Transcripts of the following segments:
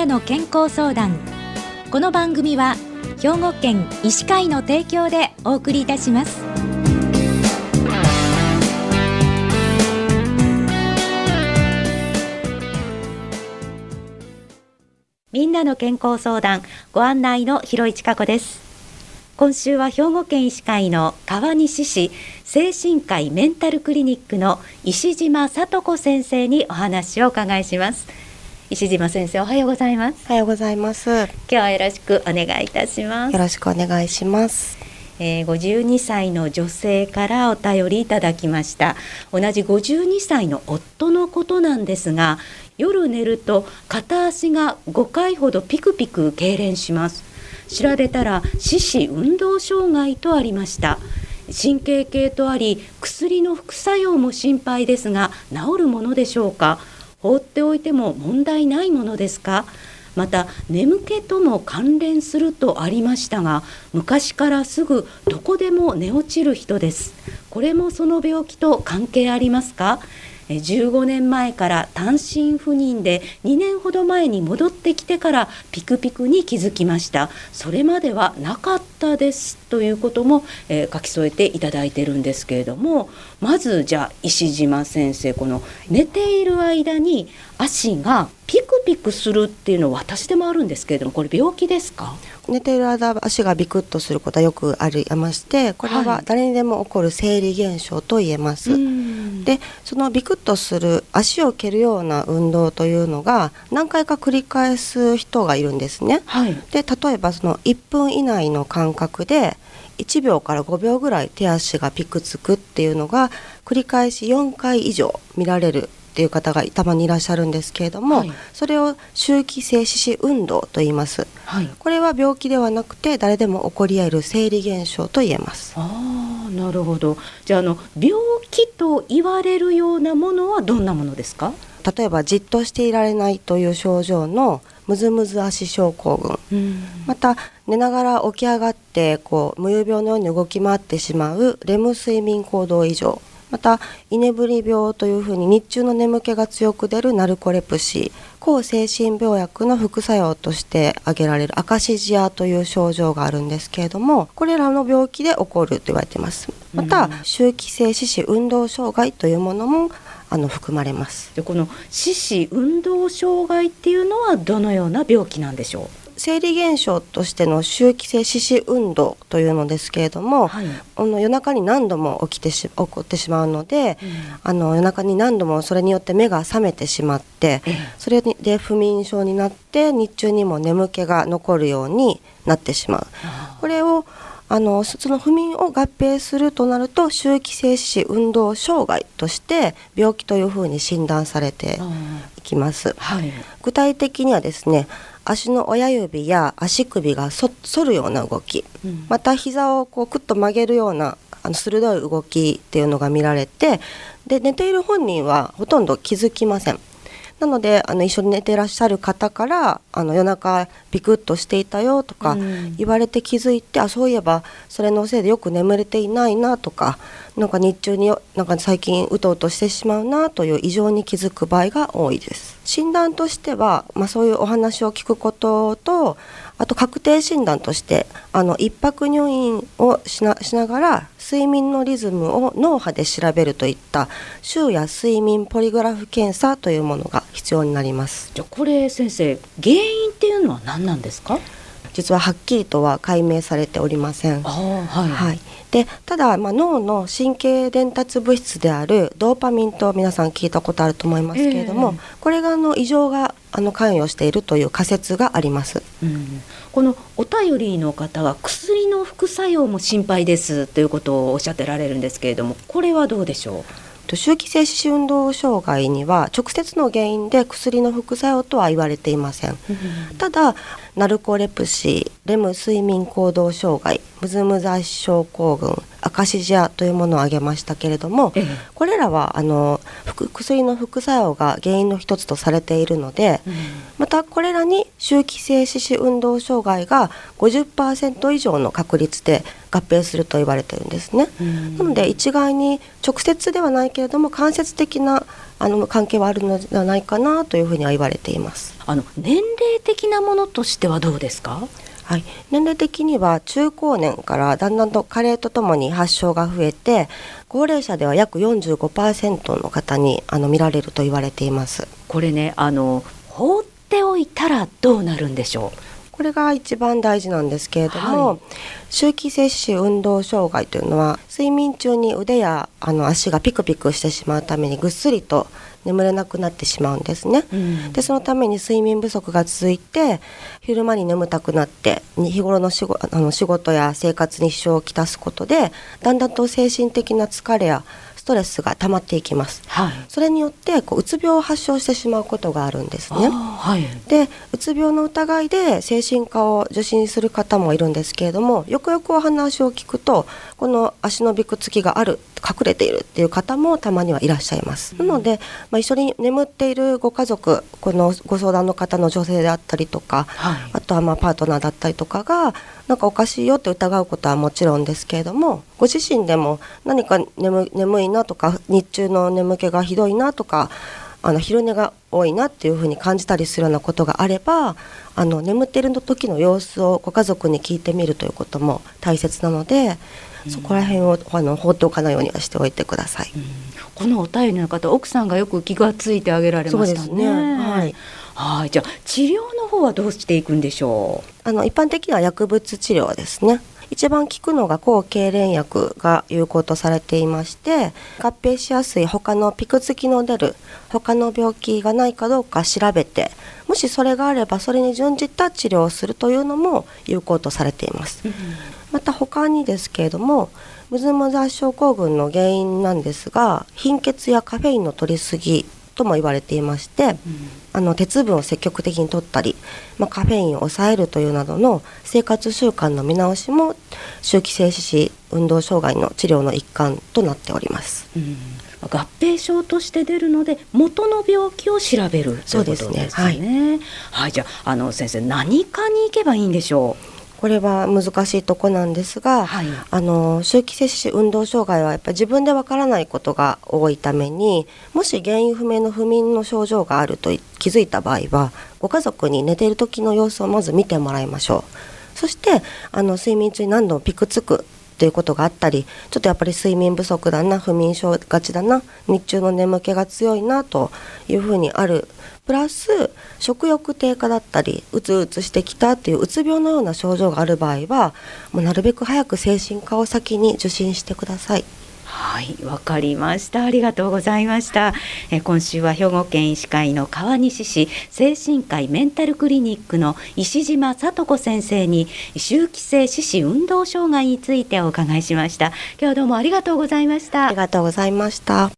なの健康相談。この番組は兵庫県医師会の提供でお送りいたします。みんなの健康相談ご案内の広市加子です。今週は兵庫県医師会の川西市精神科医メンタルクリニックの石島聡子先生にお話をお伺いします。石島先生おはようございます。おはようございます。今日はよろしくお願いいたします。よろしくお願いします。えー、52歳の女性からお便りいただきました。同じ52歳の夫のことなんですが夜寝ると片足が5回ほどピクピク痙攣します。調べたら四肢運動障害とありました。神経系とあり薬の副作用も心配ですが治るものでしょうか？放っておいても問題ないものですか？また眠気とも関連するとありましたが昔からすぐどこでも寝落ちる人です。これもその病気と関係ありますか？15年前から単身赴任で2年ほど前に戻ってきてからピクピクに気づきました。それまではなかったです。ということも、えー、書き添えていただいてるんですけれどもまずじゃあ石島先生この寝ている間に足がピクピクするっていうのは私でもあるんですけれどもこれ病気ですか？寝ている間足がビクッとすることはよくありましてこれは誰にでも起こる生理現象と言えます。はい、でそのビクッとする足を蹴るような運動というのが何回か繰り返す人がいるんですね。はい、で例えばその1分以内の間隔で1秒から5秒ぐらい手足がピクつくっていうのが繰り返し4回以上見られるっていう方がたまにいらっしゃるんですけれども、はい、それを周期性四肢運動と言います、はい、これは病気ではなくて誰でも起こり得る生理現象と言えます。ああなるほど。じゃあの病気と言われるようなものはどんなものですか？例えばじっとしていられないという症状のムズムズ足症候群、また寝ながら起き上がってこう無遊病のように動き回ってしまうレム睡眠行動異常また居眠り病というふうに日中の眠気が強く出るナルコレプシー抗精神病薬の副作用として挙げられるアカシジアという症状があるんですけれどもこれらの病気で起こると言われていますまた周期性四肢運動障害というものもあの含まれます。でこの四肢運動障害っていうのはどのような病気なんでしょう？生理現象としての周期性四肢運動というのですけれども、はい、あの夜中に何度も起きてし起こってしまうので、うん、あの夜中に何度もそれによって目が覚めてしまって、うん、それで不眠症になって日中にも眠気が残るようになってしまう。これをあのその不眠を合併するとなると周期性四肢運動障害として病気というふうに診断されていきます、はい、具体的にはですね足の親指や足首が反るような動き、うん、また膝をこうクッと曲げるようなあの鋭い動きっていうのが見られてで寝ている本人はほとんど気づきません。なのであの一緒に寝てらっしゃる方からあの夜中ビクッとしていたよとか言われて気づいて、うん、あそういえばそれのせいでよく眠れていないなとかなんか日中になんか最近うとうとしてしまうなという異常に気づく場合が多いです。診断としては、まあ、そういうお話を聞くこととあと確定診断としてあの一泊入院をしなしながら睡眠のリズムを脳波で調べるといった週や睡眠ポリグラフ検査というものが必要になります。じゃこれ先生原因っていうのは何なんですか？実ははっきりとは解明されておりません。はい、はい、でただ、まあ、脳の神経伝達物質であるドーパミンと皆さん聞いたことあると思いますけれども、えー、これがあの異常があの関与しているという仮説があります、うん、このお便りの方は薬の副作用も心配ですということをおっしゃってられるんですけれどもこれはどうでしょう？周期性四肢運動障害には直接の原因で薬の副作用とは言われていません、ただナルコレプシーレム睡眠行動障害ムズムザ症候群アカシジアというものを挙げましたけれども、ええ、これらはあの薬の副作用が原因の一つとされているので、うん、またこれらに周期性四肢運動障害が50%以上の確率で合併すると言われてるんですね。うん、なので一概に直接ではないけれども間接的なあの関係はあるのではないかなというふうには言われています。あの年齢的なものとしてはどうですか？はい、年齢的には中高年からだんだんと加齢とともに発症が増えて高齢者では約45%の方にあの見られると言われています。これねあの放っておいたらどうなるんでしょう？これが一番大事なんですけれども、はい、周期性四肢運動障害というのは睡眠中に腕やあの足がピクピクしてしまうためにぐっすりと眠れなくなってしまうんですね、うん、でそのために睡眠不足が続いて昼間に眠たくなって日頃の仕事あの仕事や生活に支障をきたすことでだんだんと精神的な疲れやストレスが溜まっていきます、はい、それによってこううつ病を発症してしまうことがあるんですね、はい、でうつ病の疑いで精神科を受診する方もいるんですけれどもよくよくお話を聞くとこの足のびくつきがある隠れているっていう方もたまにはいらっしゃいます、うん、なので、まあ、一緒に眠っているご家族このご相談の方の女性であったりとか、はい、あとはまあパートナーだったりとかがなんかおかしいよって疑うことはもちろんですけれどもご自身でも何か眠眠いなとか日中の眠気がひどいなとかあの昼寝が多いなっていうふうに感じたりするようなことがあればあの眠っている時の様子をご家族に聞いてみるということも大切なので、うん、そこら辺をあの放っておかないようにはしておいてください。うん、このお便りの方奥さんがよく気がついてあげられましたね。ねはいはい。じゃあ治療の方はどうしていくんでしょう？あの一般的な薬物治療ですね。一番効くのが抗痙攣薬が有効とされていまして合併しやすい他のピクつきの出る他の病気がないかどうか調べてもしそれがあればそれに準じた治療をするというのも有効とされています。また他にですけれどもムズムザ症候群の原因なんですが貧血やカフェインの摂りすぎとも言われていまして、うん、あの鉄分を積極的に摂ったり、まあ、カフェインを抑えるというなどの生活習慣の見直しも周期性四肢運動障害の治療の一環となっております。うん合併症として出るので元の病気を調べるということですね。すねはい、はい、じゃああの先生何かに行けばいいんでしょう？これは難しいとこなんですが、はい、あの周期摂取運動障害はやっぱり自分でわからないことが多いためにもし原因不明の不眠の症状があると気づいた場合はご家族に寝ている時の様子をまず見てもらいましょう。そしてあの睡眠中に何度もピクつくっていうことがあったりちょっとやっぱり睡眠不足だな不眠症がちだな日中の眠気が強いなというふうにあるプラス食欲低下だったりうつうつしてきたっていううつ病のような症状がある場合はもうなるべく早く精神科を先に受診してください。はい、わかりました。ありがとうございました。え今週は兵庫県医師会の川西市精神科医メンタルクリニックの石島聡子先生に周期性四肢運動障害についてお伺いしました。今日はどうもありがとうございました。ありがとうございました。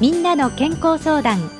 みんなの健康相談